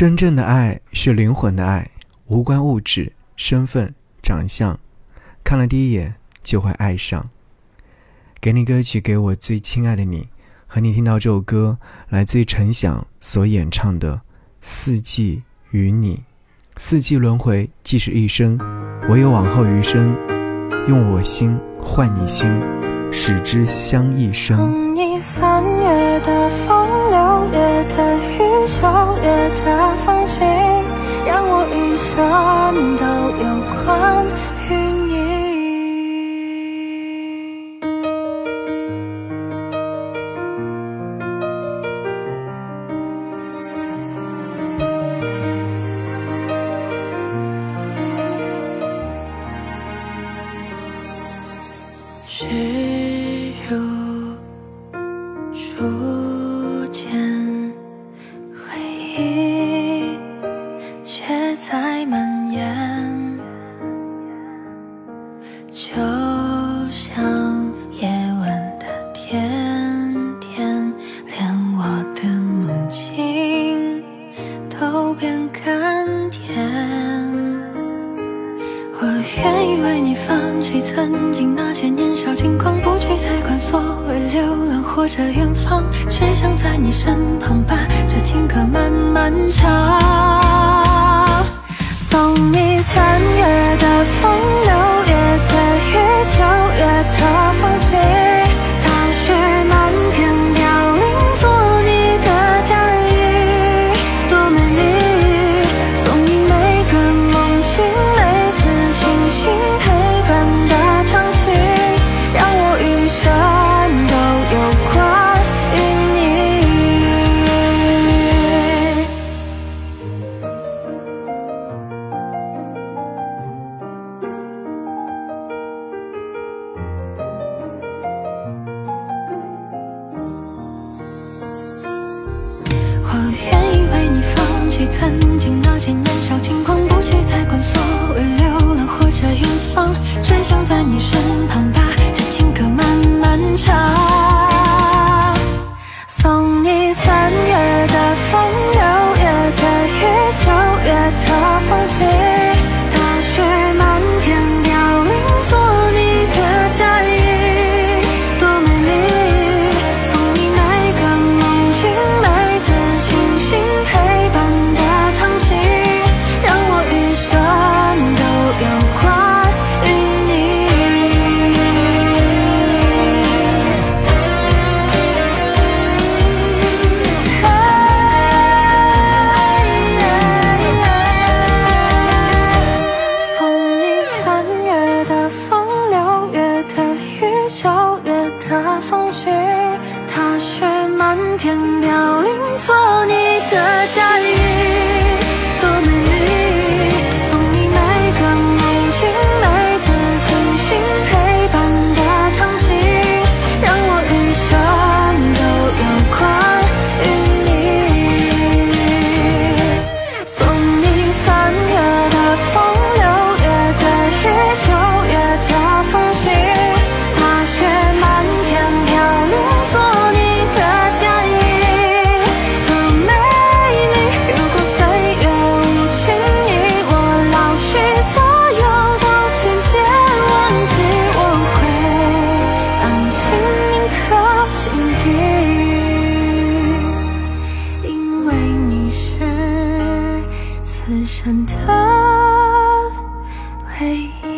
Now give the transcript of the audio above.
真正的爱是灵魂的爱，无关物质、身份、长相，看了第一眼就会爱上。给你歌曲，给我最亲爱的你，和你听到这首歌，来自于陈响所演唱的《四季与你》。四季轮回即是一生，唯有往后余生，用我心换你心，使之相一生。送你三月的风，六月的雨，九月的风景，让我余生都有关只如初见，回忆却在蔓延，就像夜晚的甜甜，连我的梦境都变甘甜。愿意为你放弃曾经那些年少轻狂，不去再管所谓流浪或者远方，只想在你身旁把这情歌慢慢唱。送你三月的风，愿意为你放弃曾经那些年少轻狂，不去再管所谓流浪或者远方，只想在你身旁嘿